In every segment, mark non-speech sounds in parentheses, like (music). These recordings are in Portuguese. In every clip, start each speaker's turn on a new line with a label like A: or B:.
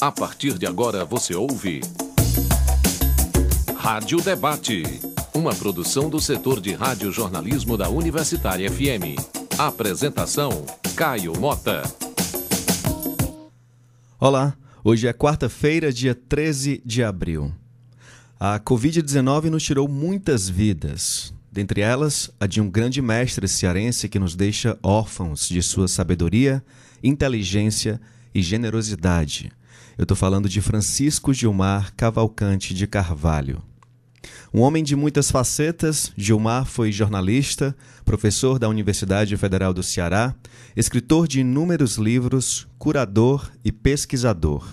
A: A partir de agora você ouve. Rádio Debate. Uma produção do setor de rádio-jornalismo da Universitária FM. Apresentação: Caio Mota.
B: Olá, hoje é quarta-feira, dia 13 de abril. A Covid-19 nos tirou muitas vidas, dentre elas a de um grande mestre cearense que nos deixa órfãos de sua sabedoria, inteligência e generosidade. Eu estou falando de Francisco Gilmar Cavalcante de Carvalho. Um homem de muitas facetas, Gilmar foi jornalista, professor da Universidade Federal do Ceará, escritor de inúmeros livros, curador e pesquisador.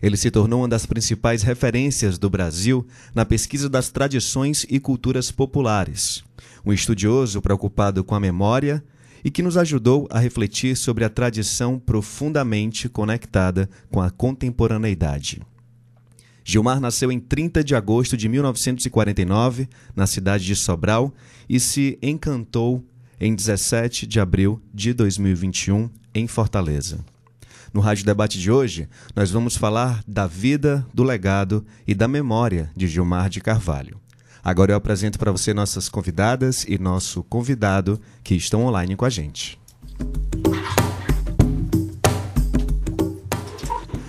B: Ele se tornou uma das principais referências do Brasil na pesquisa das tradições e culturas populares. Um estudioso preocupado com a memória, e que nos ajudou a refletir sobre a tradição profundamente conectada com a contemporaneidade. Gilmar nasceu em 30 de agosto de 1949, na cidade de Sobral, e se encantou em 17 de abril de 2021, em Fortaleza. No Rádio Debate de hoje, nós vamos falar da vida, do legado e da memória de Gilmar de Carvalho. Agora eu apresento para você nossas convidadas e nosso convidado que estão online com a gente.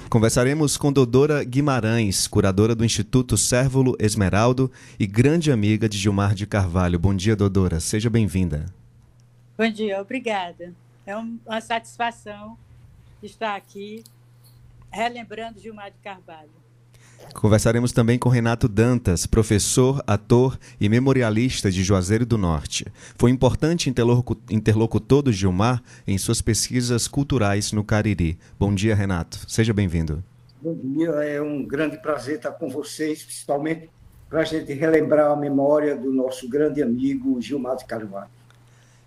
B: Conversaremos com Dodora Guimarães, curadora do Instituto Cérvulo Esmeraldo e grande amiga de Gilmar de Carvalho. Bom dia, Dodora. Seja bem-vinda.
C: Bom dia, obrigada. É uma satisfação estar aqui relembrando Gilmar de Carvalho.
B: Conversaremos também com Renato Dantas, professor, ator e memorialista de Juazeiro do Norte. Foi importante interlocutor do Gilmar em suas pesquisas culturais no Cariri. Bom dia, Renato. Seja bem-vindo.
D: Bom dia, é um grande prazer estar com vocês, principalmente para a gente relembrar a memória do nosso grande amigo Gilmar de Carvalho.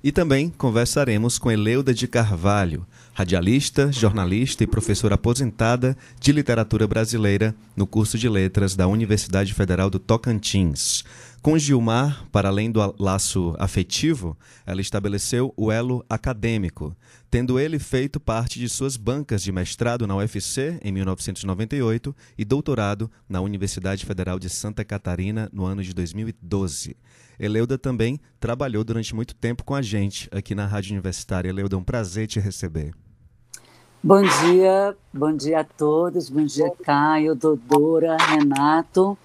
B: E também conversaremos com Eleuda de Carvalho, radialista, jornalista e professora aposentada de literatura brasileira no curso de letras da Universidade Federal do Tocantins. Com Gilmar, para além do laço afetivo, ela estabeleceu o elo acadêmico, tendo ele feito parte de suas bancas de mestrado na UFC em 1998 e doutorado na Universidade Federal de Santa Catarina no ano de 2012. Eleuda também trabalhou durante muito tempo com a gente aqui na Rádio Universitária. Eleuda, é um prazer te receber.
E: Bom dia, bom dia a todos, bom dia Caio, Dodora, Renato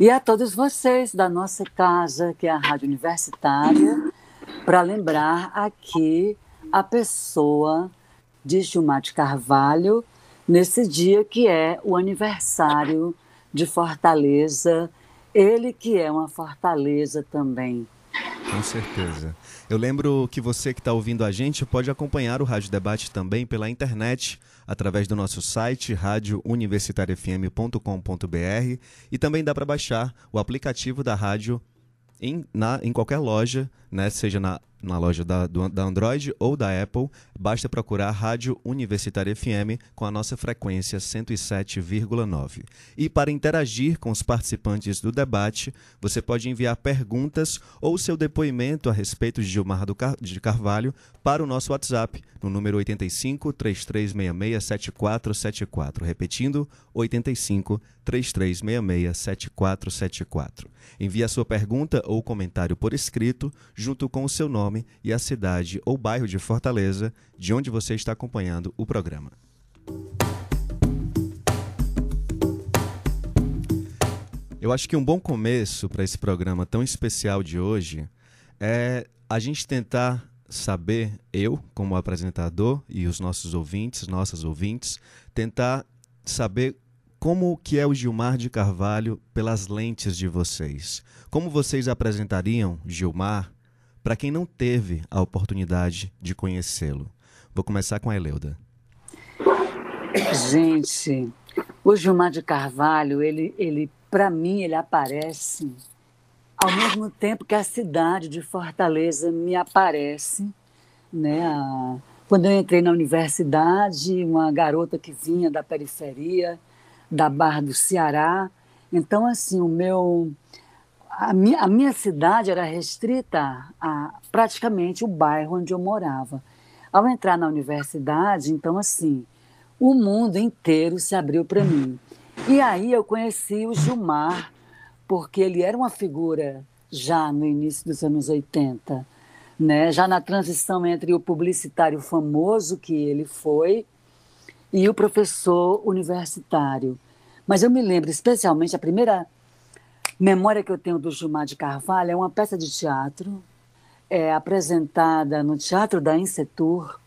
E: e a todos vocês da nossa casa, que é a Rádio Universitária, para lembrar aqui a pessoa de Gilmar de Carvalho nesse dia que é o aniversário de Fortaleza ele que é uma fortaleza também.
B: Com certeza. Eu lembro que você que está ouvindo a gente pode acompanhar o Rádio Debate também pela internet, através do nosso site radiouniversitariofm.com.br e também dá para baixar o aplicativo da rádio em, na, em qualquer loja, né, seja na na loja da, do, da Android ou da Apple, basta procurar Rádio Universitária FM com a nossa frequência 107,9. E para interagir com os participantes do debate, você pode enviar perguntas ou seu depoimento a respeito de Gilmar do Car de Carvalho para o nosso WhatsApp, no número 85 3366 7474. Repetindo, 85 3366 7474. Envie a sua pergunta ou comentário por escrito, junto com o seu nome nome e a cidade ou bairro de Fortaleza, de onde você está acompanhando o programa. Eu acho que um bom começo para esse programa tão especial de hoje é a gente tentar saber, eu, como apresentador, e os nossos ouvintes, nossas ouvintes, tentar saber como que é o Gilmar de Carvalho pelas lentes de vocês. Como vocês apresentariam Gilmar para quem não teve a oportunidade de conhecê-lo. Vou começar com a Eleuda.
E: Gente, o Gilmar de Carvalho, ele, ele para mim, ele aparece ao mesmo tempo que a cidade de Fortaleza me aparece, né? Quando eu entrei na universidade, uma garota que vinha da periferia, da Barra do Ceará, então assim, o meu a minha, a minha cidade era restrita a praticamente o bairro onde eu morava. Ao entrar na universidade, então, assim, o mundo inteiro se abriu para mim. E aí eu conheci o Gilmar, porque ele era uma figura já no início dos anos 80, né? já na transição entre o publicitário famoso que ele foi e o professor universitário. Mas eu me lembro especialmente, a primeira memória que eu tenho do Gilmar de Carvalho é uma peça de teatro é, apresentada no Teatro da Insetur,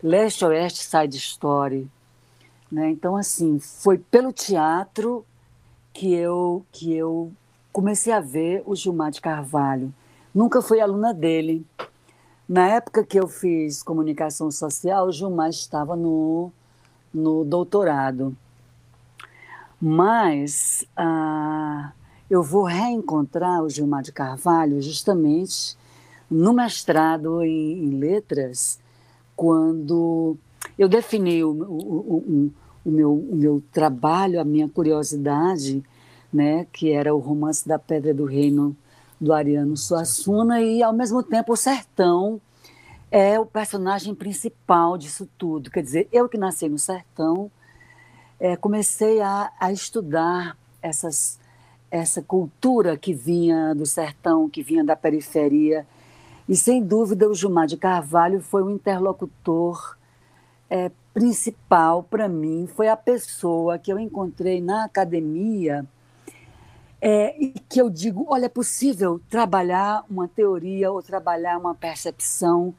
E: Leste Oeste Side Story. Né? Então, assim, foi pelo teatro que eu, que eu comecei a ver o Gilmar de Carvalho. Nunca fui aluna dele. Na época que eu fiz comunicação social, o Gilmar estava no, no doutorado. Mas ah, eu vou reencontrar o Gilmar de Carvalho justamente no mestrado em, em letras, quando eu defini o, o, o, meu, o meu trabalho, a minha curiosidade, né, que era o romance da Pedra do Reino do Ariano Suassuna, e ao mesmo tempo o sertão é o personagem principal disso tudo. Quer dizer, eu que nasci no sertão, é, comecei a, a estudar essas, essa cultura que vinha do sertão, que vinha da periferia. E, sem dúvida, o Gilmar de Carvalho foi o interlocutor é, principal para mim, foi a pessoa que eu encontrei na academia é, e que eu digo, olha, é possível trabalhar uma teoria ou trabalhar uma percepção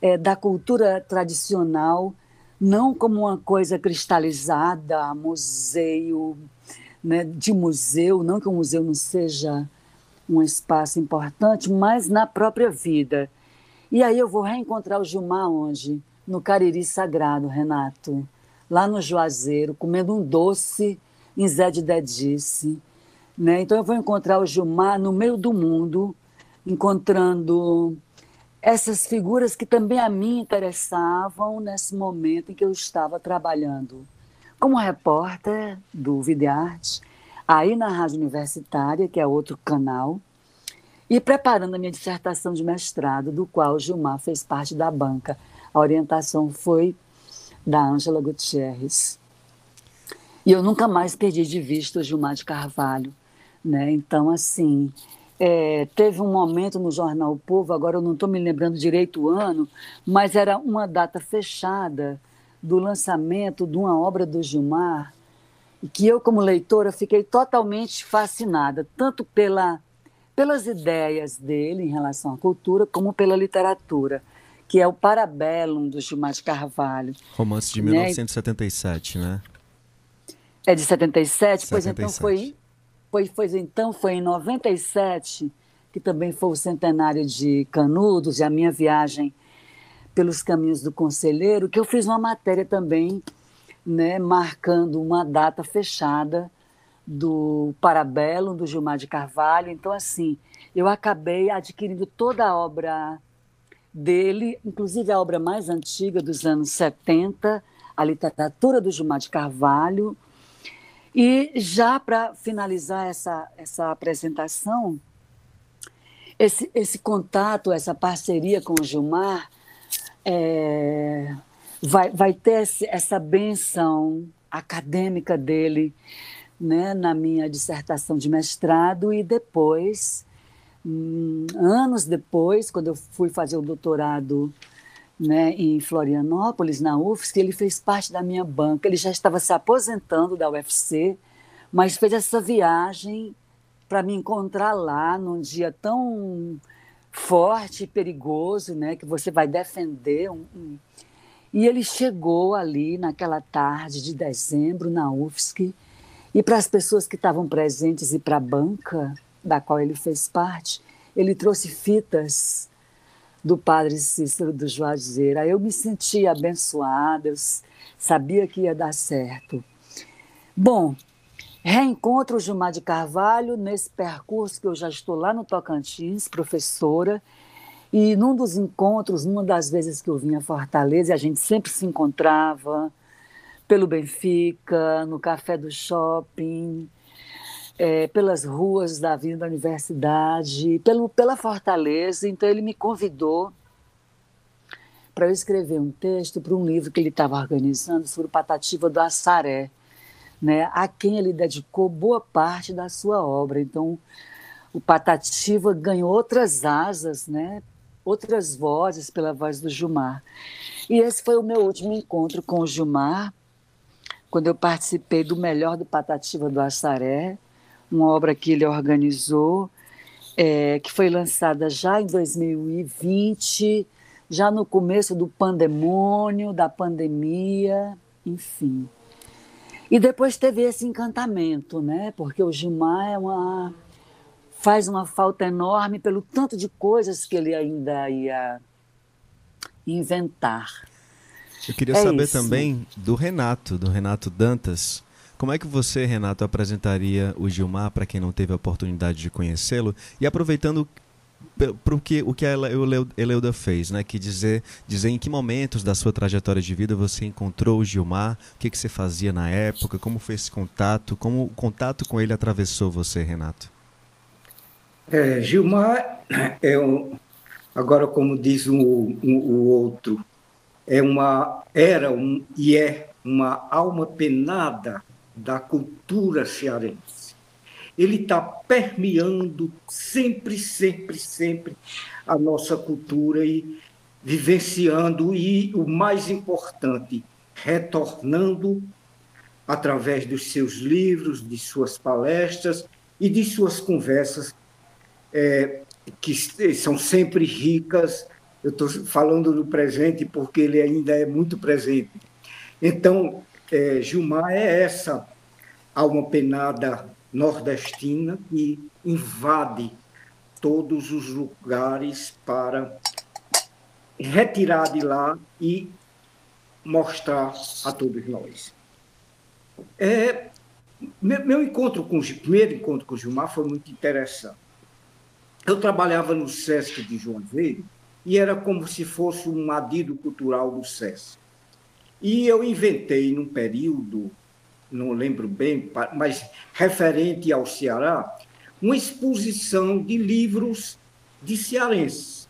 E: é, da cultura tradicional, não como uma coisa cristalizada, museu, né, de museu, não que o museu não seja um espaço importante, mas na própria vida. E aí eu vou reencontrar o Gilmar onde? No Cariri Sagrado, Renato, lá no Juazeiro, comendo um doce em Zé de Dedice, né? Então eu vou encontrar o Gilmar no meio do mundo, encontrando essas figuras que também a mim interessavam nesse momento em que eu estava trabalhando como repórter do Videarte, aí na Rádio Universitária, que é outro canal, e preparando a minha dissertação de mestrado, do qual Gilmar fez parte da banca. A orientação foi da Ângela Gutierrez. E eu nunca mais perdi de vista o Gilmar de Carvalho. Né? Então, assim, é, teve um momento no jornal o Povo, agora eu não estou me lembrando direito o ano, mas era uma data fechada do lançamento de uma obra do Gilmar, e que eu, como leitora, fiquei totalmente fascinada, tanto pela, pelas ideias dele em relação à cultura, como pela literatura, que é o Parabellum do Gilmar de Carvalho.
B: Romance de 1977, né? né?
E: É de 77? 77. Pois então foi foi, foi, então, foi em 97, que também foi o centenário de Canudos e a minha viagem pelos caminhos do Conselheiro, que eu fiz uma matéria também, né, marcando uma data fechada do Parabelo, do Gilmar de Carvalho. Então, assim, eu acabei adquirindo toda a obra dele, inclusive a obra mais antiga dos anos 70, a literatura do Gilmar de Carvalho, e já para finalizar essa, essa apresentação, esse, esse contato, essa parceria com o Gilmar, é, vai, vai ter essa benção acadêmica dele né, na minha dissertação de mestrado e depois, hum, anos depois, quando eu fui fazer o doutorado né, em Florianópolis, na UFSC, ele fez parte da minha banca. Ele já estava se aposentando da UFC, mas fez essa viagem para me encontrar lá num dia tão forte e perigoso, né, que você vai defender um, um... E ele chegou ali naquela tarde de dezembro na UFSC e para as pessoas que estavam presentes e para a banca da qual ele fez parte, ele trouxe fitas do padre Cícero do Juazeiro. Aí eu me sentia abençoada, eu sabia que ia dar certo. Bom, reencontro o Gilmar de Carvalho nesse percurso que eu já estou lá no Tocantins, professora, e num dos encontros, numa das vezes que eu vinha a Fortaleza, a gente sempre se encontrava pelo Benfica, no café do shopping, é, pelas ruas da Avenida da Universidade, pelo, pela Fortaleza. Então, ele me convidou para eu escrever um texto para um livro que ele estava organizando sobre o Patativa do Assaré, né, a quem ele dedicou boa parte da sua obra. Então, o Patativa ganhou outras asas, né, outras vozes pela voz do Gilmar. E esse foi o meu último encontro com o Gilmar, quando eu participei do Melhor do Patativa do Assaré, uma obra que ele organizou, é, que foi lançada já em 2020, já no começo do pandemônio, da pandemia, enfim. E depois teve esse encantamento, né? Porque o Gilmar é uma faz uma falta enorme pelo tanto de coisas que ele ainda ia inventar.
B: Eu queria é saber isso. também do Renato, do Renato Dantas. Como é que você, Renato, apresentaria o Gilmar para quem não teve a oportunidade de conhecê-lo? E aproveitando para o que, o que a Eleuda fez, né? Que dizer, dizer em que momentos da sua trajetória de vida você encontrou o Gilmar, o que, que você fazia na época, como foi esse contato, como o contato com ele atravessou você, Renato?
D: É, Gilmar é um, agora como diz o, um, um, o outro, é uma era um, e é uma alma penada da cultura cearense ele está permeando sempre, sempre, sempre a nossa cultura e vivenciando e, o mais importante, retornando através dos seus livros, de suas palestras e de suas conversas, é, que são sempre ricas. Eu estou falando do presente porque ele ainda é muito presente. Então, é, Gilmar é essa alma penada nordestina que invade todos os lugares para retirar de lá e mostrar a todos nós. É, meu, encontro com primeiro encontro com o Gilmar foi muito interessante. Eu trabalhava no SESC de Joinville e era como se fosse um adido cultural do SESC. E eu inventei, num período não lembro bem, mas referente ao Ceará, uma exposição de livros de cearenses.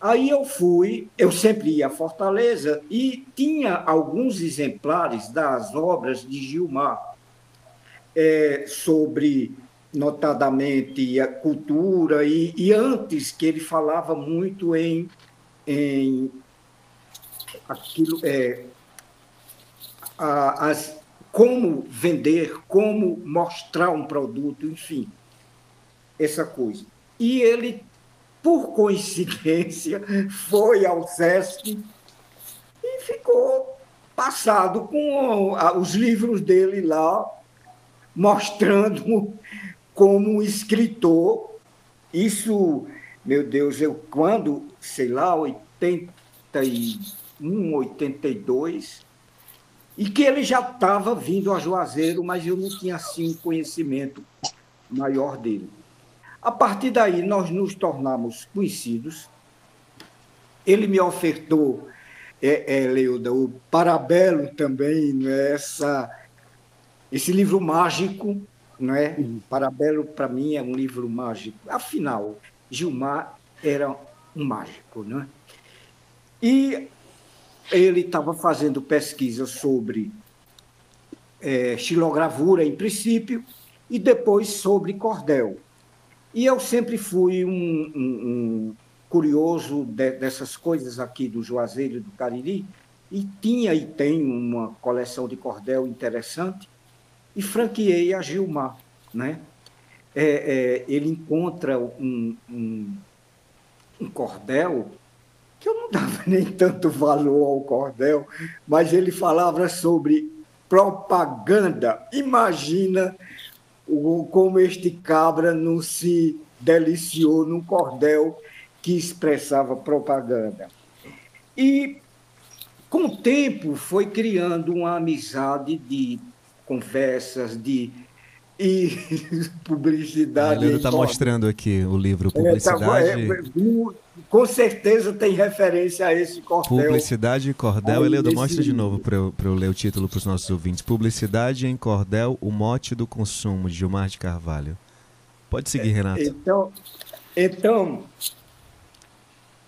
D: Aí eu fui, eu sempre ia a Fortaleza e tinha alguns exemplares das obras de Gilmar é, sobre, notadamente, a cultura, e, e, antes que ele falava muito em, em aquilo, é, a, as como vender, como mostrar um produto, enfim, essa coisa. E ele, por coincidência, (laughs) foi ao SESC e ficou passado com os livros dele lá, mostrando como escritor. Isso, meu Deus, eu quando, sei lá, 81, 82, e que ele já estava vindo a Juazeiro, mas eu não tinha assim um conhecimento maior dele. A partir daí, nós nos tornamos conhecidos. Ele me ofertou, é, é, Leuda, o Parabelo também, né? Essa, esse livro mágico, não é? Parabelo, para mim, é um livro mágico. Afinal, Gilmar era um mágico, não é? E ele estava fazendo pesquisa sobre é, xilogravura, em princípio, e depois sobre cordel. E eu sempre fui um, um, um curioso de, dessas coisas aqui do Juazeiro do Cariri, e tinha e tem uma coleção de cordel interessante, e franqueei a Gilmar. Né? É, é, ele encontra um, um, um cordel que eu não dava (laughs) nem tanto valor ao cordel, mas ele falava sobre propaganda. Imagina o, como este cabra não se deliciou num cordel que expressava propaganda. E, com o tempo, foi criando uma amizade de conversas, de e (laughs) publicidade.
B: Ele está mostrando aqui o livro Publicidade. É, tá, é,
D: com certeza tem referência a esse cordel.
B: Publicidade e cordel. Eleudo, mostra de novo para eu, eu ler o título para os nossos ouvintes. Publicidade em cordel, o mote do consumo, de Gilmar de Carvalho. Pode seguir, Renato.
D: Então, então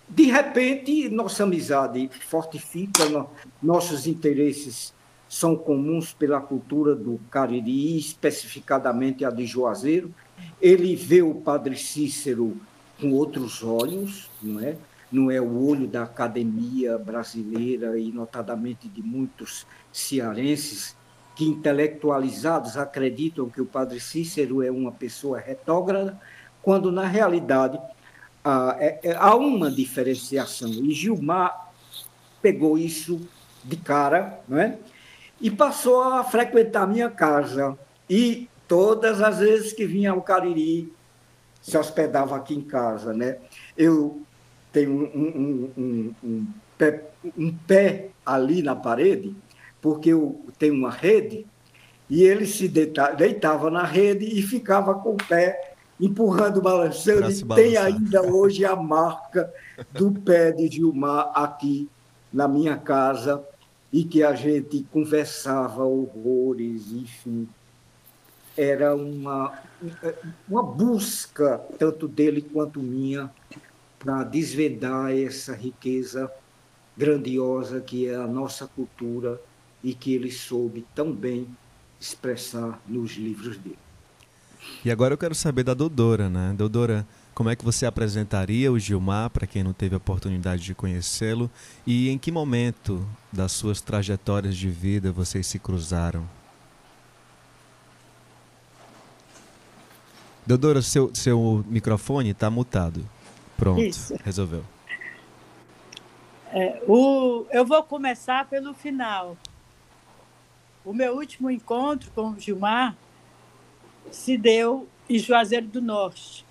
D: de repente, nossa amizade fortifica, nossos interesses são comuns pela cultura do Cariri, especificadamente a de Juazeiro. Ele vê o padre Cícero com outros olhos, não é? Não é o olho da academia brasileira e notadamente de muitos cearenses que intelectualizados acreditam que o padre Cícero é uma pessoa retógrada, quando na realidade é, é, há uma diferenciação. E Gilmar pegou isso de cara, não é? E passou a frequentar minha casa. E todas as vezes que vinha ao Cariri, se hospedava aqui em casa, né? Eu tenho um, um, um, pé, um pé ali na parede, porque eu tenho uma rede, e ele se deitava na rede e ficava com o pé empurrando, balançando, e tem ainda hoje a marca do pé de Gilmar aqui na minha casa, e que a gente conversava horrores, enfim. Era uma, uma busca, tanto dele quanto minha, para desvendar essa riqueza grandiosa que é a nossa cultura e que ele soube tão bem expressar nos livros dele.
B: E agora eu quero saber da Dodora, né? Dodora, como é que você apresentaria o Gilmar para quem não teve a oportunidade de conhecê-lo e em que momento das suas trajetórias de vida vocês se cruzaram? Dodora, seu, seu microfone está mutado. Pronto, Isso. resolveu.
C: É, o, eu vou começar pelo final. O meu último encontro com o Gilmar se deu em Juazeiro do Norte.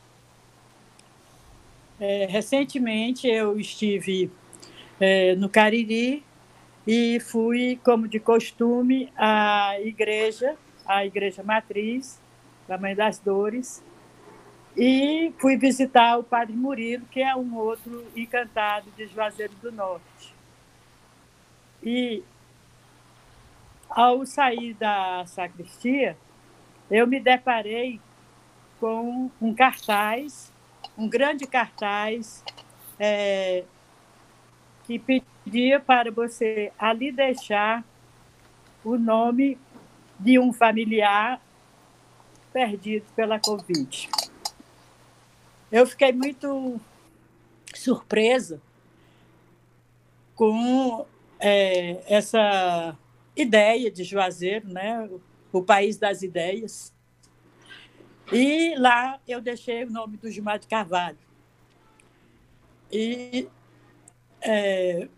C: É, recentemente eu estive é, no Cariri e fui, como de costume, à igreja, à igreja matriz da Mãe das Dores, e fui visitar o Padre Murilo, que é um outro encantado de Juazeiro do Norte. E ao sair da sacristia, eu me deparei com um cartaz, um grande cartaz, é, que pedia para você ali deixar o nome de um familiar perdido pela Covid. Eu fiquei muito surpresa com é, essa ideia de Juazeiro, né? o país das ideias. E lá eu deixei o nome do Gilmar de Carvalho. E é,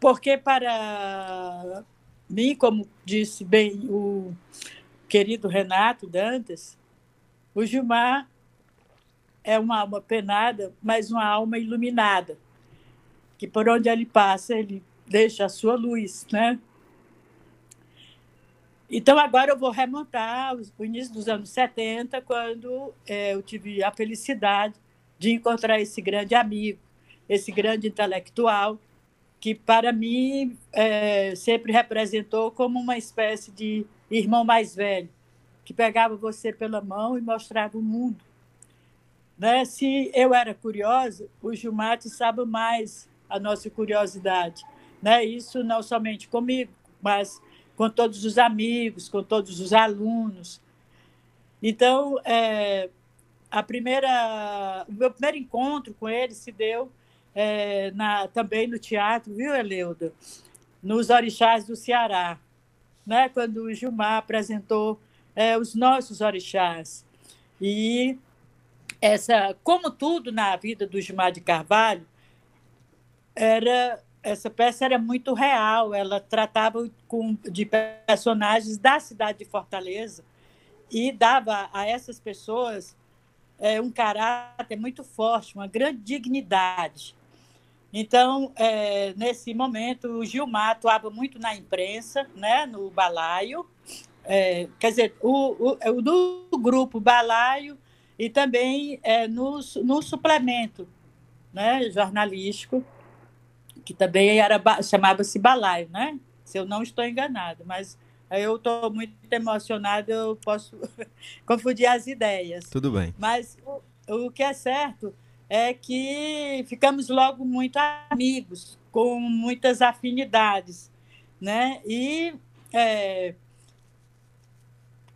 C: porque para mim, como disse bem o querido Renato Dantas, o Gilmar é uma alma penada, mas uma alma iluminada, que por onde ele passa, ele deixa a sua luz, né? Então, agora eu vou remontar o início dos anos 70, quando é, eu tive a felicidade de encontrar esse grande amigo, esse grande intelectual, que para mim é, sempre representou como uma espécie de irmão mais velho, que pegava você pela mão e mostrava o mundo. Né? Se eu era curiosa, o Gilmar sabe mais a nossa curiosidade. Né? Isso não somente comigo, mas com todos os amigos, com todos os alunos. Então, é, a primeira, o meu primeiro encontro com ele se deu é, na, também no teatro, viu, Eleuda? Nos Orixás do Ceará, né? quando o Gilmar apresentou é, os nossos orixás. E essa, como tudo na vida do Gilmar de Carvalho, era essa peça era muito real, ela tratava com, de personagens da cidade de Fortaleza e dava a essas pessoas é, um caráter muito forte, uma grande dignidade. Então, é, nesse momento, o Gilmar atuava muito na imprensa, né, no balaio, é, quer dizer, o, o, do grupo balaio e também é, no, no suplemento né, jornalístico que também era chamava-se balaio, né? Se eu não estou enganada, mas eu estou muito emocionada, eu posso (laughs) confundir as ideias.
B: Tudo bem.
C: Mas o, o que é certo é que ficamos logo muito amigos, com muitas afinidades, né? E é,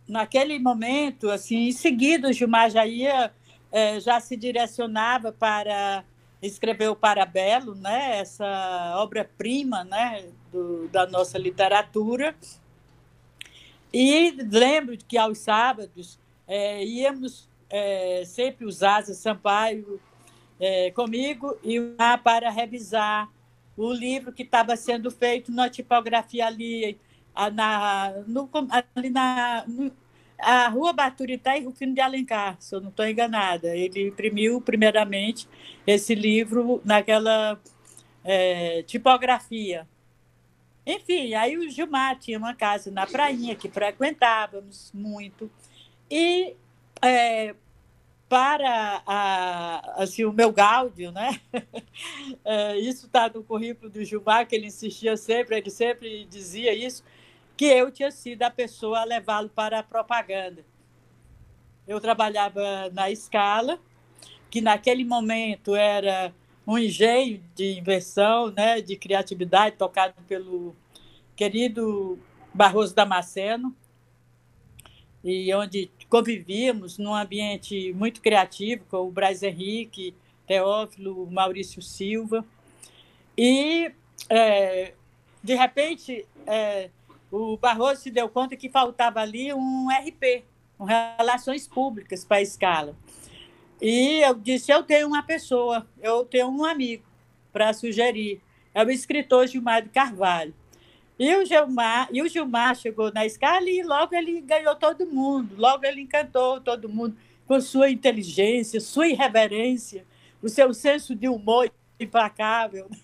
C: naquele momento, assim, em seguida, o Gilmar já ia, é, já se direcionava para escrever o Parabelo, né? Essa obra-prima, né? Do, da nossa literatura. E lembro que aos sábados é, íamos é, sempre os Asa Sampaio é, comigo e lá para revisar o livro que estava sendo feito na tipografia ali, na, no, ali na a Rua Baturité e Rufino de Alencar, se eu não estou enganada. Ele imprimiu, primeiramente, esse livro naquela é, tipografia. Enfim, aí o Gilmar tinha uma casa na prainha que frequentávamos muito. E é, para a, assim, o meu gáudio, né? (laughs) É, isso está no currículo do Gilmar, que ele insistia sempre, ele sempre dizia isso, que eu tinha sido a pessoa a levá-lo para a propaganda. Eu trabalhava na escala, que naquele momento era um engenho de invenção, né, de criatividade, tocado pelo querido Barroso Damasceno, e onde convivíamos num ambiente muito criativo com o Braz Henrique, Teófilo, Maurício Silva. E, é, de repente, é, o Barroso se deu conta que faltava ali um RP, um Relações Públicas para a escala. E eu disse: eu tenho uma pessoa, eu tenho um amigo para sugerir. É o escritor Gilmar de Carvalho. E o Gilmar, e o Gilmar chegou na escala e logo ele ganhou todo mundo, logo ele encantou todo mundo com sua inteligência, sua irreverência, o seu senso de humor implacável. (laughs)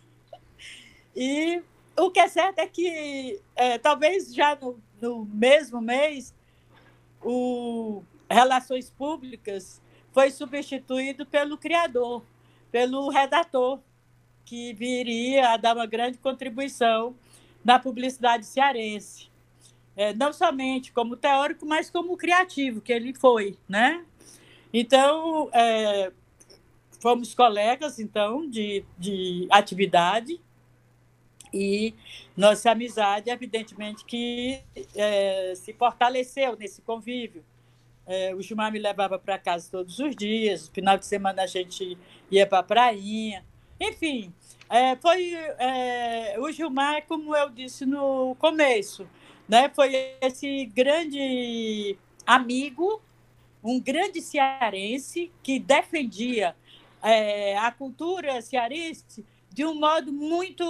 C: E o que é certo é que é, talvez já no, no mesmo mês o Relações Públicas foi substituído pelo criador, pelo redator, que viria a dar uma grande contribuição na publicidade cearense. É, não somente como teórico, mas como criativo, que ele foi, né? Então, é, fomos colegas, então, de, de atividade, e nossa amizade, evidentemente, que é, se fortaleceu nesse convívio. É, o Gilmar me levava para casa todos os dias, no final de semana a gente ia para a prainha. Enfim, é, foi é, o Gilmar, como eu disse no começo, né, foi esse grande amigo, um grande cearense que defendia é, a cultura cearense de um modo muito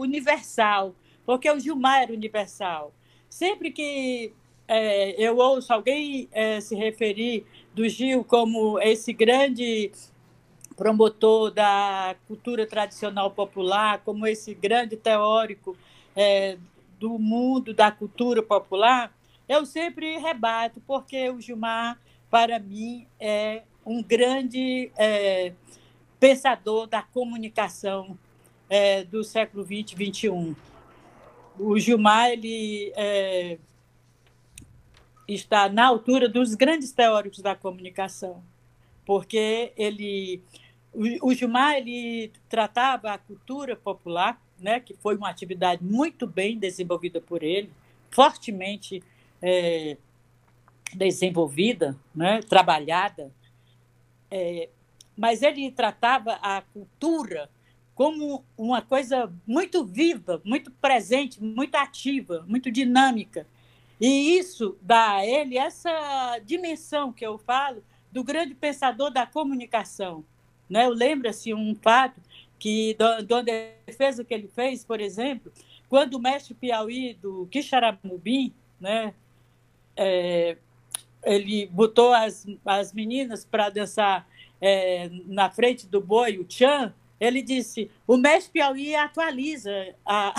C: universal, porque o Gilmar era universal. Sempre que é, eu ouço alguém é, se referir do Gil como esse grande promotor da cultura tradicional popular, como esse grande teórico é, do mundo da cultura popular, eu sempre rebato, porque o Gilmar, para mim, é um grande é, pensador da comunicação é, do século XX XXI. O Gilmar ele, é, está na altura dos grandes teóricos da comunicação, porque ele o, Gilmar ele tratava a cultura popular, né, que foi uma atividade muito bem desenvolvida por ele, fortemente é, desenvolvida, né, trabalhada, é, mas ele tratava a cultura como uma coisa muito viva, muito presente, muito ativa, muito dinâmica. E isso dá a ele essa dimensão que eu falo do grande pensador da comunicação, né? Eu lembro assim, um fato que, da defesa que ele fez, por exemplo, quando o mestre Piauí do Quixaramubim, né, é, ele botou as, as meninas para dançar é, na frente do boi, o Tchan, ele disse: o mestre Piauí atualiza a,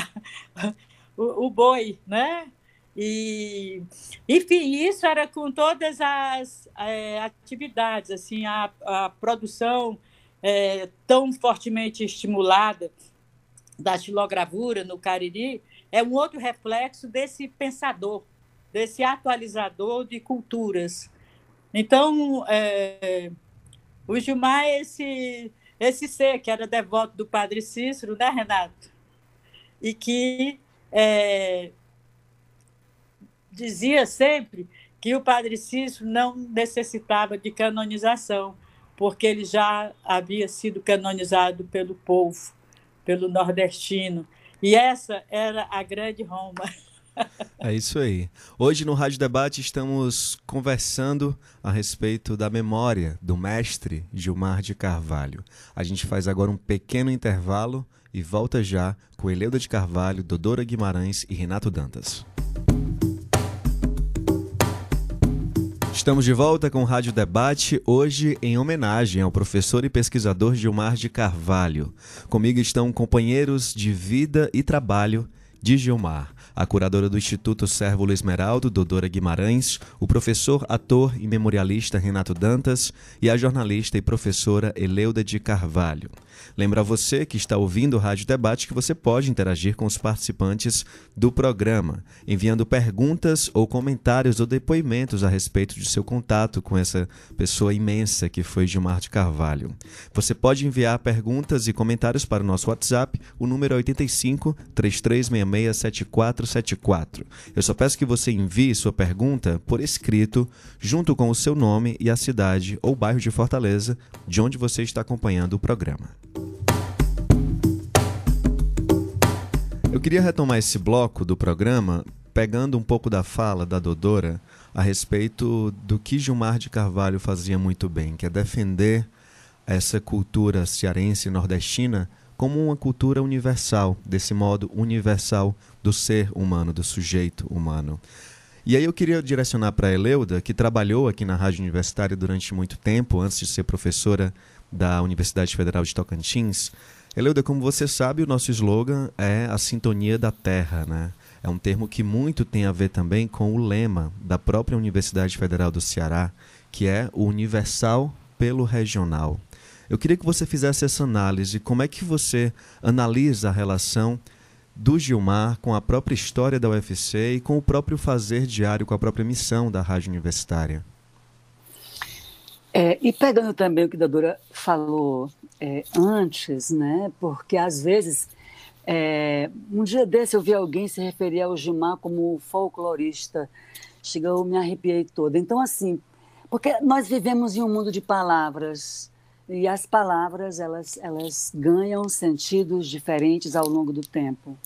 C: (laughs) o, o, boi, né? E, enfim, isso era com todas as é, atividades, assim, a, a produção é, tão fortemente estimulada da xilogravura no Cariri é um outro reflexo desse pensador, desse atualizador de culturas. Então, é, O Gilmar é esse, esse ser que era devoto do padre Cícero, né, Renato? E que é, dizia sempre que o padre Cícero não necessitava de canonização, porque ele já havia sido canonizado pelo povo, pelo nordestino. E essa era a grande Roma. (laughs)
B: É isso aí. Hoje no Rádio Debate estamos conversando a respeito da memória do mestre Gilmar de Carvalho. A gente faz agora um pequeno intervalo e volta já com Eleuda de Carvalho, Dodora Guimarães e Renato Dantas. Estamos de volta com o Rádio Debate, hoje em homenagem ao professor e pesquisador Gilmar de Carvalho. Comigo estão companheiros de vida e trabalho de Gilmar a curadora do Instituto Sérvulo Esmeraldo, Dodora Guimarães, o professor, ator e memorialista Renato Dantas e a jornalista e professora Eleuda de Carvalho. Lembra você que está ouvindo o Rádio Debate que você pode interagir com os participantes do programa, enviando perguntas ou comentários ou depoimentos a respeito de seu contato com essa pessoa imensa que foi Gilmar de Carvalho. Você pode enviar perguntas e comentários para o nosso WhatsApp, o número é 85 3366 7474. Eu só peço que você envie sua pergunta por escrito, junto com o seu nome e a cidade ou bairro de Fortaleza, de onde você está acompanhando o programa. Eu queria retomar esse bloco do programa pegando um pouco da fala da Dodora a respeito do que Gilmar de Carvalho fazia muito bem, que é defender essa cultura cearense nordestina como uma cultura universal, desse modo universal do ser humano, do sujeito humano. E aí eu queria direcionar para a Eleuda, que trabalhou aqui na Rádio Universitária durante muito tempo, antes de ser professora da Universidade Federal de Tocantins. Eleuda, como você sabe, o nosso slogan é a sintonia da terra, né? É um termo que muito tem a ver também com o lema da própria Universidade Federal do Ceará, que é o universal pelo regional. Eu queria que você fizesse essa análise. Como é que você analisa a relação do Gilmar com a própria história da UFC e com o próprio fazer diário, com a própria missão da Rádio Universitária?
E: É, e pegando também o que a Dora falou é, antes, né? Porque às vezes, é, um dia desse eu vi alguém se referir ao Gilmar como folclorista. Chegou, eu me arrepiei toda. Então, assim, porque nós vivemos em um mundo de palavras e as palavras elas, elas ganham sentidos diferentes ao longo do tempo.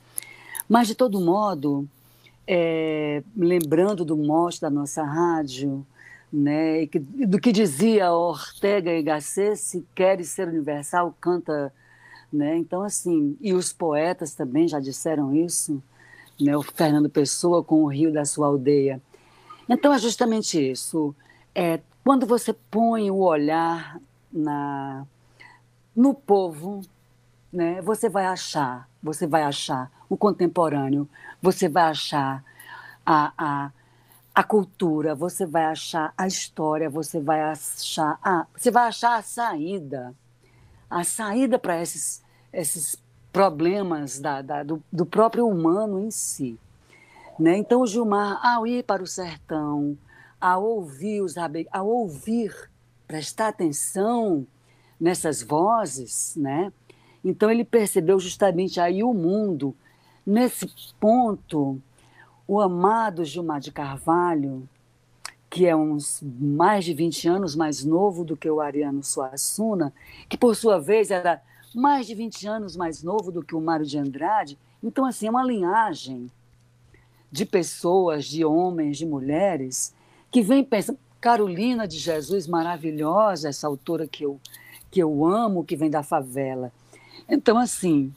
E: Mas, de todo modo, é, lembrando do mote da nossa rádio, né? do que dizia Ortega y Gasset, se queres ser universal, canta. Né? Então, assim, e os poetas também já disseram isso, né? o Fernando Pessoa com o Rio da Sua Aldeia. Então, é justamente isso. É, quando você põe o olhar na, no povo, né? você vai achar, você vai achar o contemporâneo, você vai achar a, a a cultura, você vai achar a história, você vai achar a, você vai achar a saída, a saída para esses, esses problemas da, da, do, do, próprio humano em si. Né? Então, o Gilmar, ao ir para o sertão, ao ouvir os ao ouvir, prestar atenção nessas vozes, né? então ele percebeu justamente aí o mundo nesse ponto o amado Gilmar de Carvalho, que é uns mais de 20 anos mais novo do que o Ariano Suassuna, que por sua vez era mais de 20 anos mais novo do que o Mário de Andrade. Então, assim, é uma linhagem de pessoas, de homens, de mulheres, que vem pensando. Carolina de Jesus, maravilhosa, essa autora que eu, que eu amo, que vem da favela. Então, assim,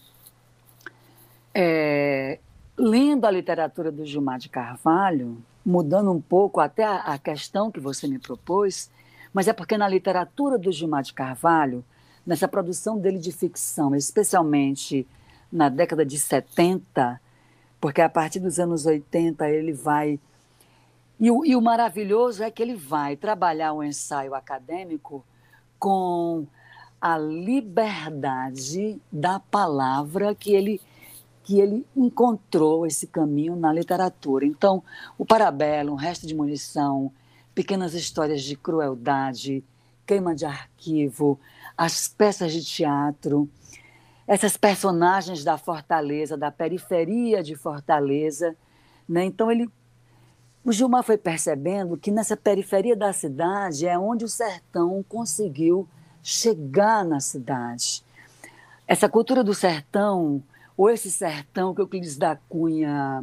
E: é, lendo a literatura do Gilmar de Carvalho, mudando um pouco até a, a questão que você me propôs, mas é porque na literatura do Gilmar de Carvalho, nessa produção dele de ficção, especialmente na década de 70, porque a partir dos anos 80 ele vai. E o, e o maravilhoso é que ele vai trabalhar o ensaio acadêmico com a liberdade da palavra que ele que ele encontrou esse caminho na literatura. Então, o Parabelo, um resto de munição, pequenas histórias de crueldade queima de arquivo, as peças de teatro, essas personagens da Fortaleza, da periferia de Fortaleza. Né? Então, ele, o Gilmar foi percebendo que nessa periferia da cidade é onde o sertão conseguiu chegar na cidade. Essa cultura do sertão, ou esse sertão que o Euclides da Cunha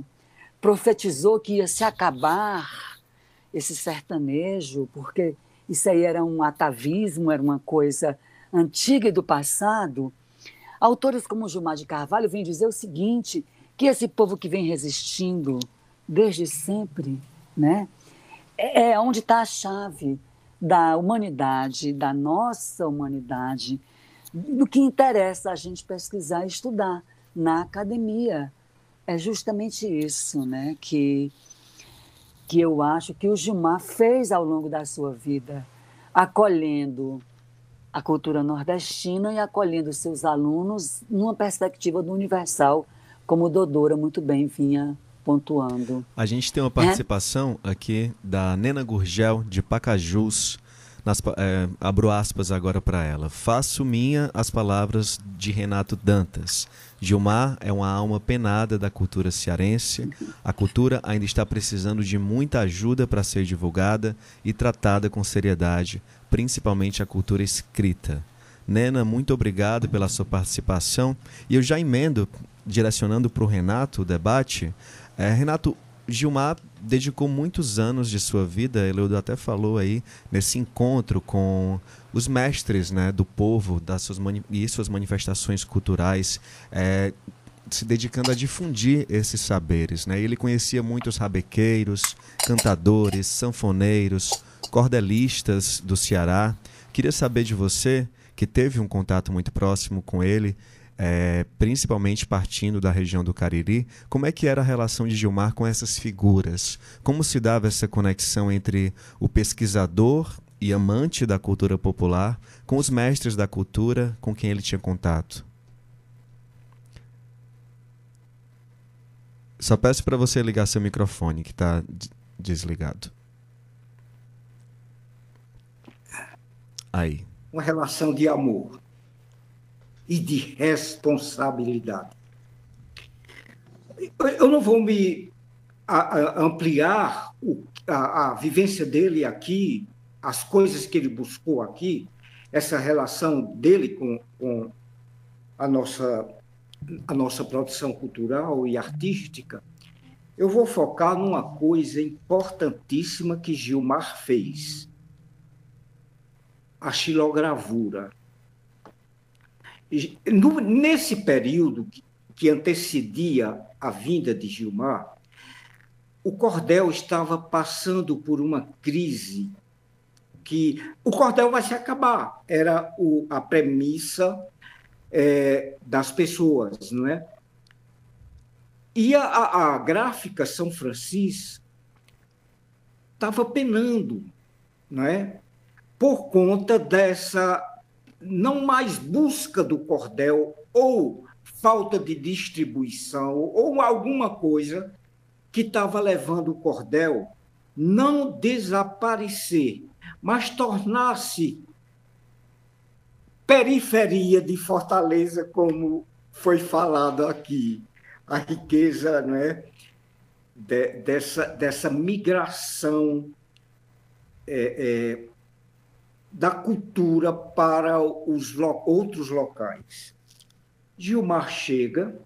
E: profetizou que ia se acabar, esse sertanejo, porque isso aí era um atavismo, era uma coisa antiga e do passado. Autores como Gilmar de Carvalho vêm dizer o seguinte, que esse povo que vem resistindo desde sempre, né, é, é onde está a chave da humanidade, da nossa humanidade, do que interessa a gente pesquisar e estudar na academia. É justamente isso, né, que que eu acho que o Gilmar fez ao longo da sua vida, acolhendo a cultura nordestina e acolhendo seus alunos numa perspectiva do universal, como Dodora muito bem vinha pontuando.
B: A gente tem uma participação é? aqui da Nena Gurgel, de Pacajus. Nas, é, abro aspas agora para ela. Faço minha as palavras de Renato Dantas. Gilmar é uma alma penada da cultura cearense. A cultura ainda está precisando de muita ajuda para ser divulgada e tratada com seriedade, principalmente a cultura escrita. Nena, muito obrigado pela sua participação. E eu já emendo, direcionando para o Renato o debate. É, Renato, Gilmar dedicou muitos anos de sua vida, Eleudo até falou aí, nesse encontro com os mestres né, do povo das suas e suas manifestações culturais, é, se dedicando a difundir esses saberes. Né? Ele conhecia muitos rabequeiros, cantadores, sanfoneiros, cordelistas do Ceará. Queria saber de você, que teve um contato muito próximo com ele, é, principalmente partindo da região do Cariri, como é que era a relação de Gilmar com essas figuras? Como se dava essa conexão entre o pesquisador e amante da cultura popular com os mestres da cultura com quem ele tinha contato? Só peço para você ligar seu microfone, que está desligado. Aí.
D: Uma relação de amor e de responsabilidade. Eu não vou me ampliar a, vivência dele aqui, as coisas que ele buscou aqui, essa relação dele com, com a, nossa, a nossa produção cultural e artística, eu vou focar numa coisa importantíssima que Gilmar fez: a xilogravura. No, nesse período que, antecedia a vinda de Gilmar, o cordel estava passando por uma crise que o cordel vai se acabar. Era o, a premissa é, das pessoas, não é? E a, a, a gráfica São Francisco estava penando, não é? Por conta dessa não mais busca do cordel ou falta de distribuição ou alguma coisa que estava levando o cordel não desaparecer, mas tornar-se periferia de Fortaleza, como foi falado aqui. A riqueza não é, de, dessa, dessa migração é, é, da cultura para os lo outros locais. Gilmar chega,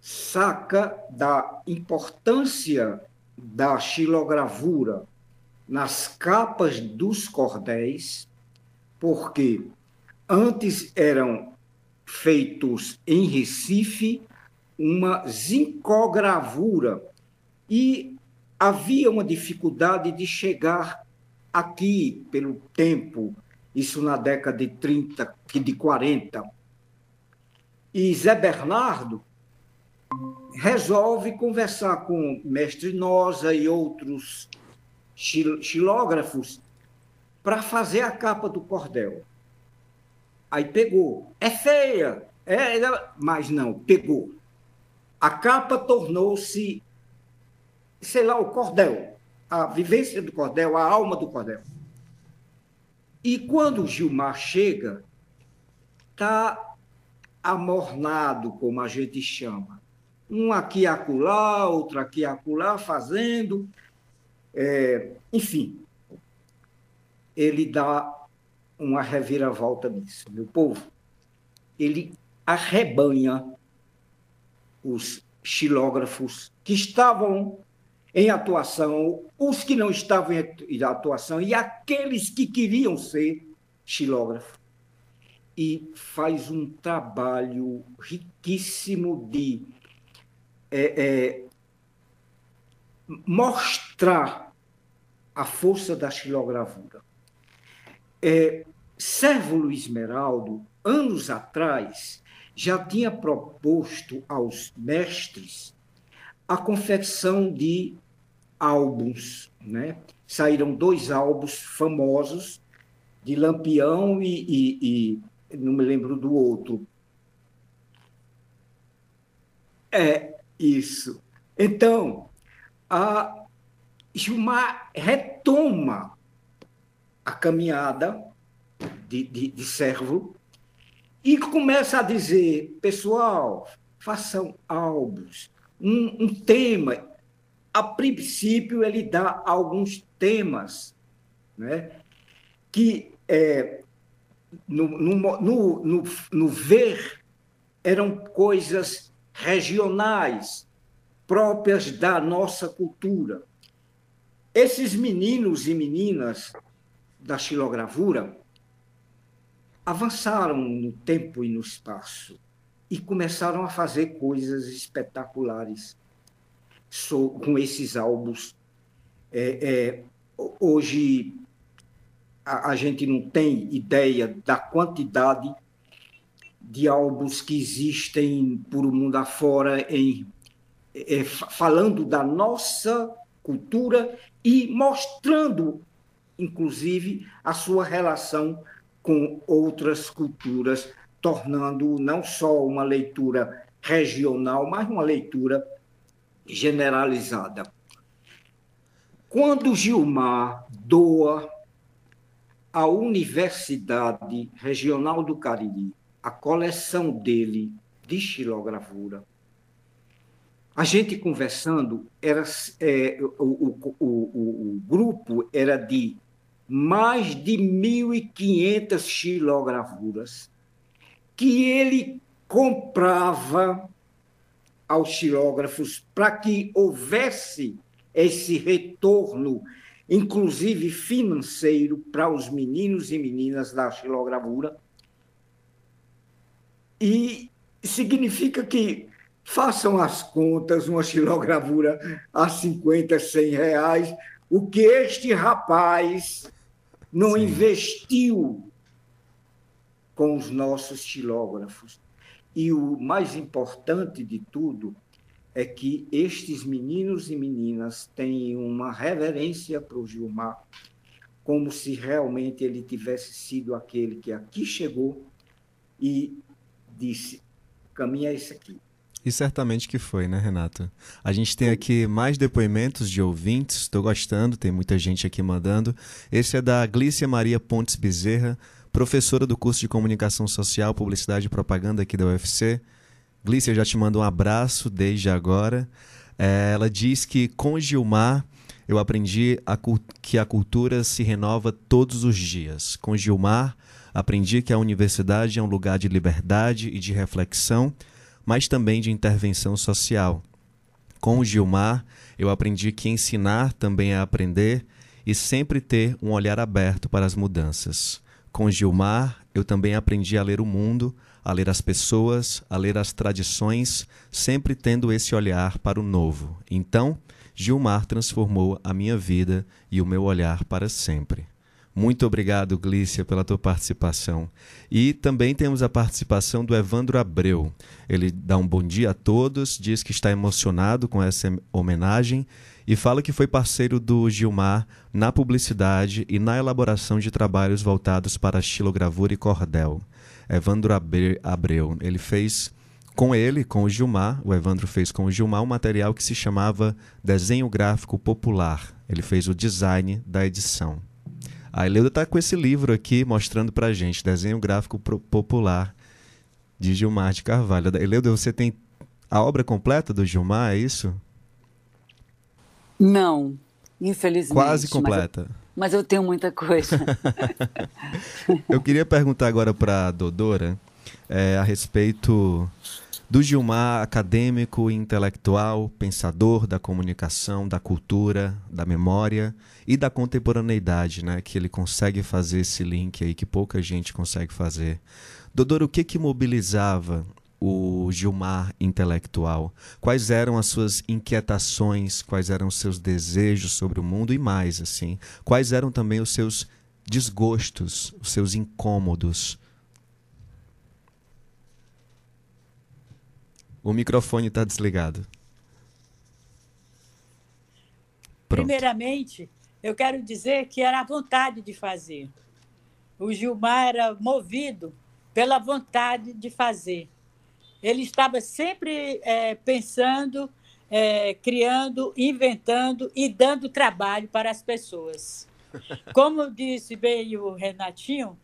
D: saca da importância da xilogravura nas capas dos cordéis, porque antes eram feitos em Recife uma zincogravura e havia uma dificuldade de chegar aqui pelo tempo, isso na década de 30, de 40. E Zé Bernardo resolve conversar com Mestre Nosa e outros xilógrafos para fazer a capa do cordel. Aí pegou. É feia, é, mas não, pegou. A capa tornou-se, sei lá, o cordel a vivência do cordel, a alma do cordel. E quando o Gilmar chega, está amornado, como a gente chama. Um aqui acolá, outro aqui acolá, fazendo. É, enfim, ele dá uma reviravolta nisso, meu povo. Ele arrebanha os xilógrafos que estavam em atuação, os que não estavam em atuação e aqueles que queriam ser xilógrafos. E faz um trabalho riquíssimo de é, é, mostrar a força da xilogravura. É, Sérvulo Esmeraldo, anos atrás, já tinha proposto aos mestres a confecção de álbuns. Né? Saíram dois álbuns famosos, de Lampião e, e, e não me lembro do outro. É isso. Então, a Gilmar retoma a caminhada de, de, de servo e começa a dizer, pessoal, façam álbuns, um, um tema. A princípio, ele dá alguns temas né, que, é, no, no, no, no ver, eram coisas regionais, próprias da nossa cultura. Esses meninos e meninas da xilogravura avançaram no tempo e no espaço e começaram a fazer coisas espetaculares com esses álbuns. É, é, hoje a, a, gente não tem ideia da quantidade de álbuns que existem por o mundo afora em é, falando da nossa cultura e mostrando, inclusive, a sua relação com outras culturas tornando não só uma leitura regional, mas uma leitura generalizada. Quando Gilmar doa à Universidade Regional do Cariri a coleção dele de xilogravura, a gente conversando, era, é, o, o, o, o grupo era de mais de 1.500 xilogravuras que ele comprava aos xilógrafos para que houvesse esse retorno, inclusive financeiro, para os meninos e meninas da xilogravura. E significa que façam as contas, uma xilogravura a 50, 100 reais, o que este rapaz não Sim. investiu com os nossos xilógrafos. E o mais importante de tudo é que estes meninos e meninas têm uma reverência para o Gilmar, como se realmente ele tivesse sido aquele que aqui chegou e disse: caminha esse aqui.
B: E certamente que foi, né, Renato? A gente tem aqui mais depoimentos de ouvintes, estou gostando, tem muita gente aqui mandando. Esse é da Glícia Maria Pontes Bezerra, professora do curso de Comunicação Social, Publicidade e Propaganda aqui da UFC. Glícia, já te mando um abraço desde agora. É, ela diz que com Gilmar eu aprendi a, que a cultura se renova todos os dias. Com Gilmar, aprendi que a universidade é um lugar de liberdade e de reflexão, mas também de intervenção social. Com Gilmar, eu aprendi que ensinar também é aprender e sempre ter um olhar aberto para as mudanças. Com Gilmar, eu também aprendi a ler o mundo, a ler as pessoas, a ler as tradições, sempre tendo esse olhar para o novo. Então, Gilmar transformou a minha vida e o meu olhar para sempre. Muito obrigado, Glícia, pela tua participação. E também temos a participação do Evandro Abreu. Ele dá um bom dia a todos, diz que está emocionado com essa homenagem e fala que foi parceiro do Gilmar na publicidade e na elaboração de trabalhos voltados para estilogravura e cordel. Evandro Abreu, ele fez com ele, com o Gilmar, o Evandro fez com o Gilmar um material que se chamava Desenho Gráfico Popular. Ele fez o design da edição. A Eleuda está com esse livro aqui mostrando para gente, desenho gráfico popular de Gilmar de Carvalho. Eleuda, você tem a obra completa do Gilmar, é isso?
E: Não, infelizmente.
B: Quase completa.
E: Mas eu, mas eu tenho muita coisa. (laughs)
B: eu queria perguntar agora para a Dodora é, a respeito do Gilmar, acadêmico, intelectual, pensador da comunicação, da cultura, da memória e da contemporaneidade, né? Que ele consegue fazer esse link aí que pouca gente consegue fazer. Dodora, o que que mobilizava o Gilmar intelectual? Quais eram as suas inquietações? Quais eram os seus desejos sobre o mundo e mais assim? Quais eram também os seus desgostos, os seus incômodos? O microfone está desligado.
C: Pronto. Primeiramente, eu quero dizer que era a vontade de fazer. O Gilmar era movido pela vontade de fazer. Ele estava sempre é, pensando, é, criando, inventando e dando trabalho para as pessoas. Como disse bem o Renatinho,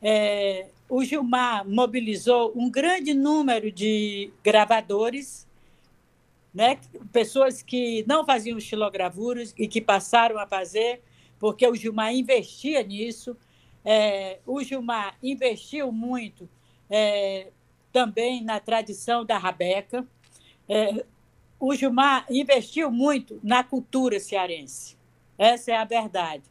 C: é, o Gilmar mobilizou um grande número de gravadores, né? pessoas que não faziam estilogravuras e que passaram a fazer, porque o Gilmar investia nisso. É, o Gilmar investiu muito é, também na tradição da Rabeca. É, o Gilmar investiu muito na cultura cearense. Essa é a verdade.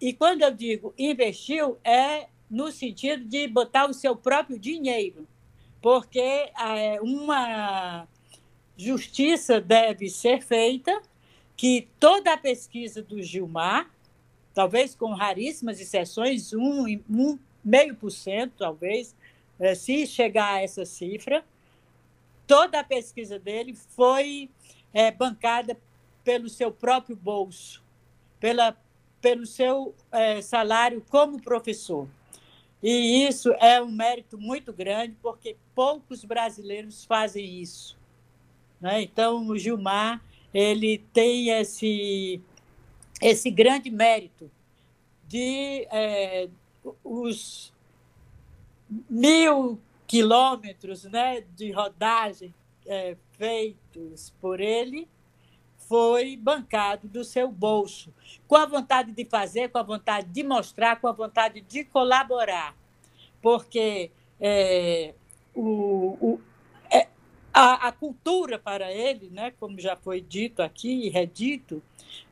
C: E quando eu digo investiu, é no sentido de botar o seu próprio dinheiro, porque é, uma justiça deve ser feita que toda a pesquisa do Gilmar, talvez com raríssimas exceções, um, um meio por cento, talvez, é, se chegar a essa cifra, toda a pesquisa dele foi é, bancada pelo seu próprio bolso, pela, pelo seu é, salário como professor. E isso é um mérito muito grande, porque poucos brasileiros fazem isso. Né? Então, o Gilmar ele tem esse, esse grande mérito de é, os mil quilômetros né, de rodagem é, feitos por ele foi bancado do seu bolso, com a vontade de fazer, com a vontade de mostrar, com a vontade de colaborar. Porque é, o, o, é, a, a, cultura para ele, né, como já foi dito aqui e redito,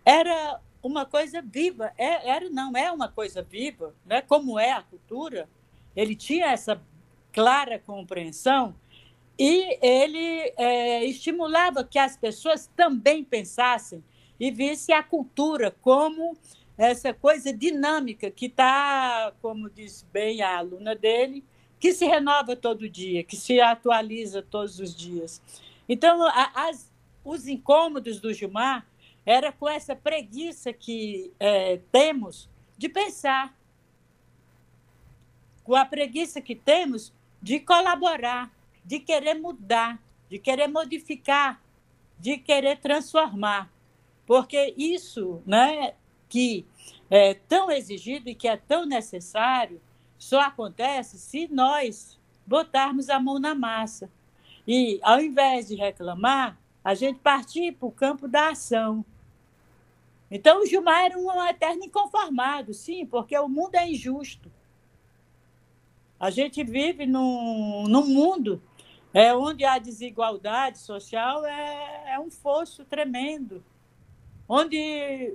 C: era uma coisa viva. É, era, não é uma coisa viva, né, como é a cultura. Ele tinha essa clara compreensão e ele é, estimulava que as pessoas também pensassem e vissem a cultura como essa coisa dinâmica que está, como disse bem a aluna dele, que se renova todo dia, que se atualiza todos os dias. Então, as, os incômodos do Gilmar era com essa preguiça que é, temos de pensar, com a preguiça que temos de colaborar, de querer mudar, de querer modificar, de querer transformar. Porque isso né, que é tão exigido e que é tão necessário só acontece se nós botarmos a mão na massa. E, ao invés de reclamar, a gente partir para o campo da ação. Então, o Gilmar era um eterno inconformado, sim, porque o mundo é injusto. A gente vive num, num mundo é onde a desigualdade social é, é um fosso tremendo, onde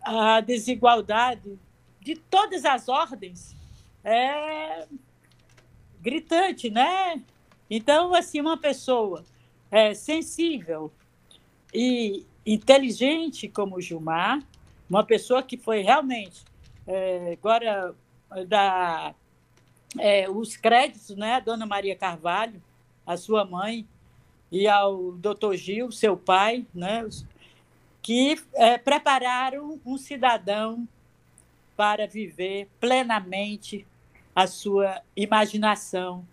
C: a desigualdade de todas as ordens é gritante, né? Então, assim, uma pessoa é, sensível e inteligente como Gilmar, uma pessoa que foi realmente, é, agora, da, é, os créditos, né, a Dona Maria Carvalho, a sua mãe, e ao doutor Gil, seu pai, né, que é, prepararam um cidadão para viver plenamente a sua imaginação,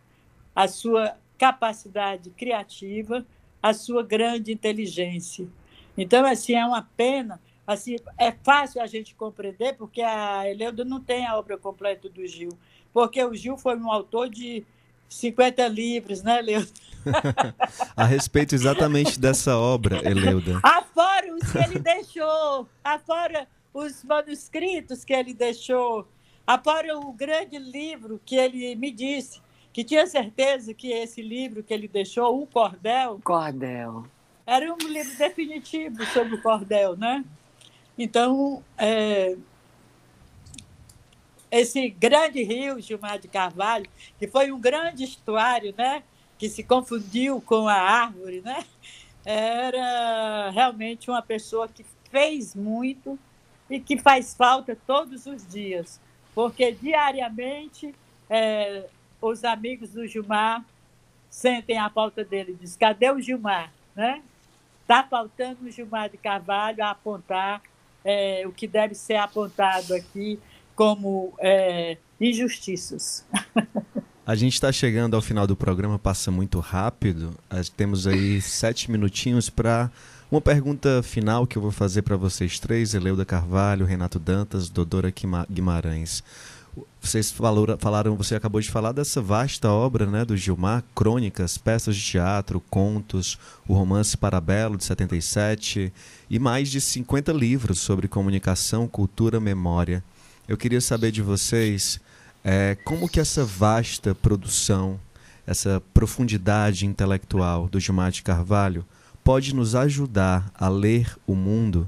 C: a sua capacidade criativa, a sua grande inteligência. Então, assim, é uma pena assim, é fácil a gente compreender, porque a Eleuda não tem a obra completa do Gil, porque o Gil foi um autor de 50 livros, né, Eleuda? (laughs)
B: a respeito exatamente dessa obra, Eleuda.
C: Afora os que ele deixou, afora os manuscritos que ele deixou, afora o grande livro que ele me disse, que tinha certeza que esse livro que ele deixou, o Cordel.
E: Cordel.
C: Era um livro definitivo sobre o cordel, né? Então, é, esse grande rio, Gilmar de Carvalho, que foi um grande estuário, né? que se confundiu com a árvore, né? era realmente uma pessoa que fez muito e que faz falta todos os dias, porque diariamente é, os amigos do Gilmar sentem a falta dele, diz, cadê o Gilmar? Né? Está faltando o Gilmar de Carvalho a apontar é, o que deve ser apontado aqui como é, injustiças.
B: A gente está chegando ao final do programa, passa muito rápido. Temos aí sete minutinhos para uma pergunta final que eu vou fazer para vocês três: Eleuda Carvalho, Renato Dantas, Dodora Guimarães. Vocês falaram, você acabou de falar dessa vasta obra né, do Gilmar, crônicas, peças de teatro, contos, o romance Parabelo, de 77, e mais de 50 livros sobre comunicação, cultura, memória. Eu queria saber de vocês é, como que essa vasta produção, essa profundidade intelectual do Gilmar de Carvalho pode nos ajudar a ler o mundo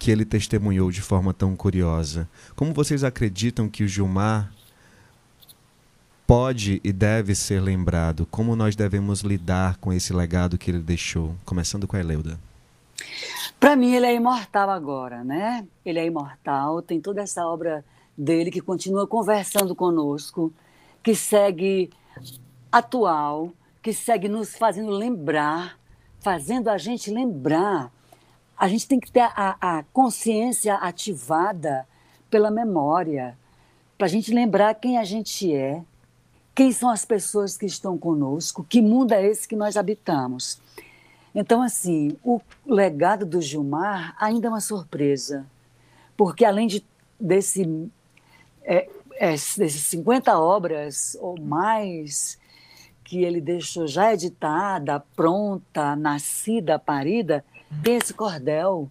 B: que ele testemunhou de forma tão curiosa. Como vocês acreditam que o Gilmar pode e deve ser lembrado? Como nós devemos lidar com esse legado que ele deixou? Começando com a Eleuda.
E: Para mim, ele é imortal agora, né? Ele é imortal, tem toda essa obra dele que continua conversando conosco, que segue atual, que segue nos fazendo lembrar, fazendo a gente lembrar a gente tem que ter a, a consciência ativada pela memória, para a gente lembrar quem a gente é, quem são as pessoas que estão conosco, que mundo é esse que nós habitamos. Então, assim, o legado do Gilmar ainda é uma surpresa, porque além de, desse, é, é, desses 50 obras ou mais que ele deixou já editada, pronta, nascida, parida, tem esse cordel,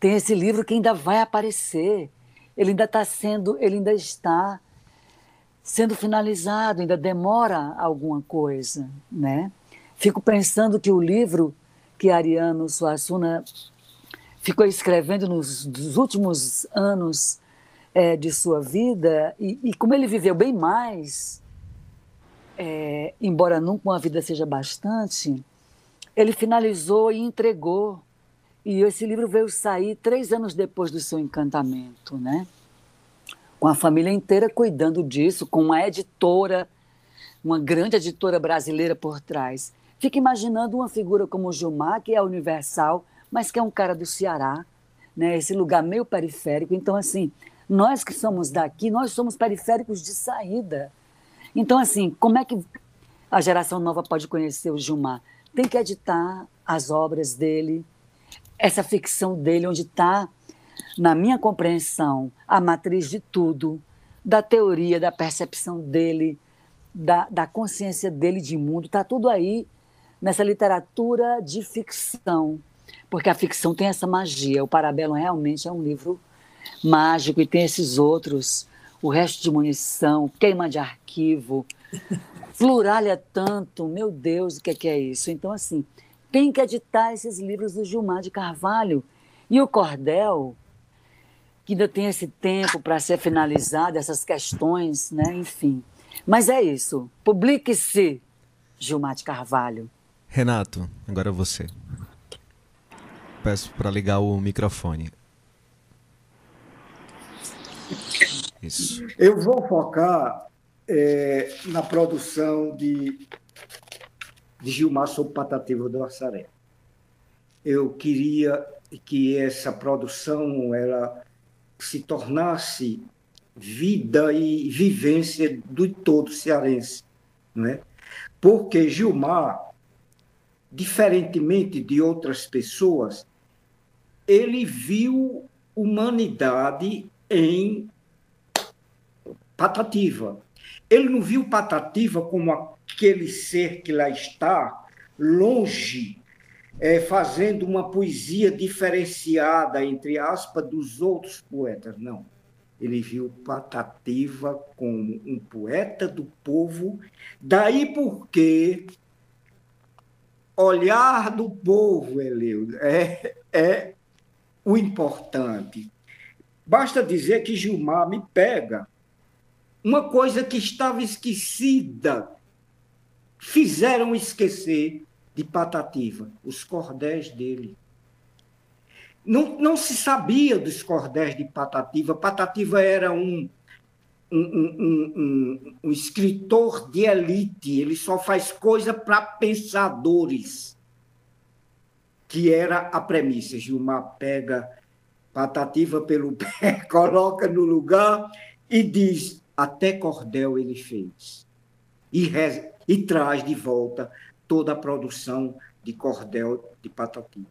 E: tem esse livro que ainda vai aparecer. Ele ainda está sendo, ele ainda está sendo finalizado, ainda demora alguma coisa, né? Fico pensando que o livro que Ariano Suassuna ficou escrevendo nos, nos últimos anos é, de sua vida e, e, como ele viveu bem mais, é, embora nunca uma vida seja bastante, ele finalizou e entregou. E esse livro veio sair três anos depois do seu encantamento, né? Com a família inteira cuidando disso, com uma editora, uma grande editora brasileira por trás. Fica imaginando uma figura como o Gilmar, que é universal, mas que é um cara do Ceará, né? Esse lugar meio periférico. Então, assim, nós que somos daqui, nós somos periféricos de saída. Então, assim, como é que a geração nova pode conhecer o Gilmar? tem que editar as obras dele, essa ficção dele, onde está, na minha compreensão, a matriz de tudo, da teoria, da percepção dele, da, da consciência dele de mundo, está tudo aí nessa literatura de ficção, porque a ficção tem essa magia. O Parabelo realmente é um livro mágico e tem esses outros, o resto de munição, queima de arquivo, (laughs) fluralha tanto, meu Deus, o que é, que é isso? Então, assim, tem que editar esses livros do Gilmar de Carvalho. E o Cordel, que ainda tem esse tempo para ser finalizado, essas questões, né? enfim. Mas é isso. Publique-se, Gilmar de Carvalho.
B: Renato, agora você. Peço para ligar o microfone.
D: Isso. Eu vou focar é, na produção de, de Gilmar sobre Patativa do Assaré. Eu queria que essa produção ela se tornasse vida e vivência do todo cearense, né? Porque Gilmar, diferentemente de outras pessoas, ele viu humanidade em Patativa. Ele não viu Patativa como aquele ser que lá está, longe, é, fazendo uma poesia diferenciada, entre aspas, dos outros poetas. Não. Ele viu Patativa como um poeta do povo, daí porque olhar do povo, Eleudo, é, é o importante. Basta dizer que Gilmar me pega uma coisa que estava esquecida. Fizeram esquecer de Patativa, os cordéis dele. Não, não se sabia dos cordéis de Patativa. Patativa era um, um, um, escritor de elite, ele só faz coisa para pensadores, que era a premissa. Gilmar pega Patativa pelo (laughs) pé, coloca no lugar e diz: até cordel ele fez. E, reza, e traz de volta toda a produção de cordel de Patativa.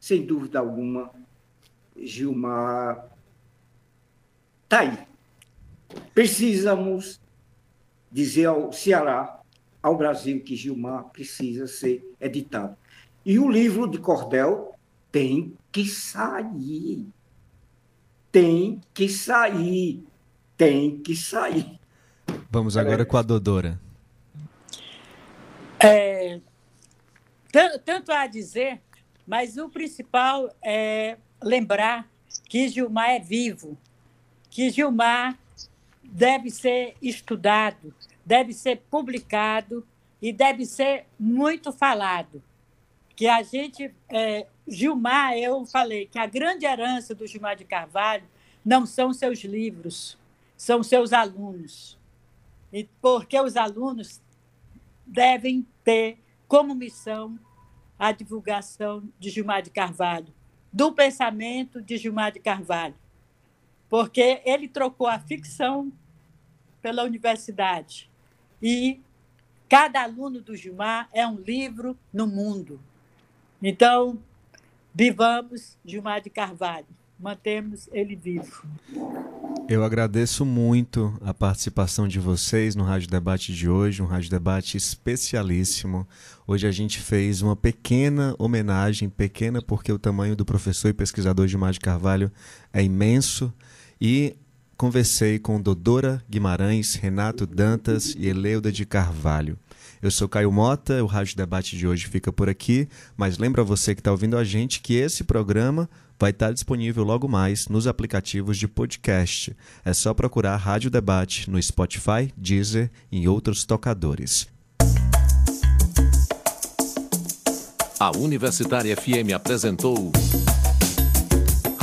D: Sem dúvida alguma, Gilmar está aí. Precisamos dizer ao Ceará, ao Brasil, que Gilmar precisa ser editado. E o livro de Cordel tem que sair. Tem que sair. Tem que sair.
B: Vamos agora com a Dodora.
C: É, tanto a dizer, mas o principal é lembrar que Gilmar é vivo, que Gilmar deve ser estudado, deve ser publicado e deve ser muito falado. Que a gente, é, Gilmar, eu falei que a grande herança do Gilmar de Carvalho não são seus livros, são seus alunos. E porque os alunos devem ter como missão a divulgação de Gilmar de Carvalho, do pensamento de Gilmar de Carvalho, porque ele trocou a ficção pela universidade. E cada aluno do Gilmar é um livro no mundo. Então, vivamos Gilmar de Carvalho, mantemos ele vivo.
B: Eu agradeço muito a participação de vocês no Rádio Debate de hoje, um Rádio Debate especialíssimo. Hoje a gente fez uma pequena homenagem, pequena porque o tamanho do professor e pesquisador Gilmar de Carvalho é imenso, e conversei com Dodora Guimarães, Renato Dantas e Eleuda de Carvalho. Eu sou Caio Mota, o Rádio Debate de hoje fica por aqui, mas lembra você que está ouvindo a gente que esse programa vai estar disponível logo mais nos aplicativos de podcast. É só procurar Rádio Debate no Spotify, Deezer e em outros tocadores.
A: A Universitária FM apresentou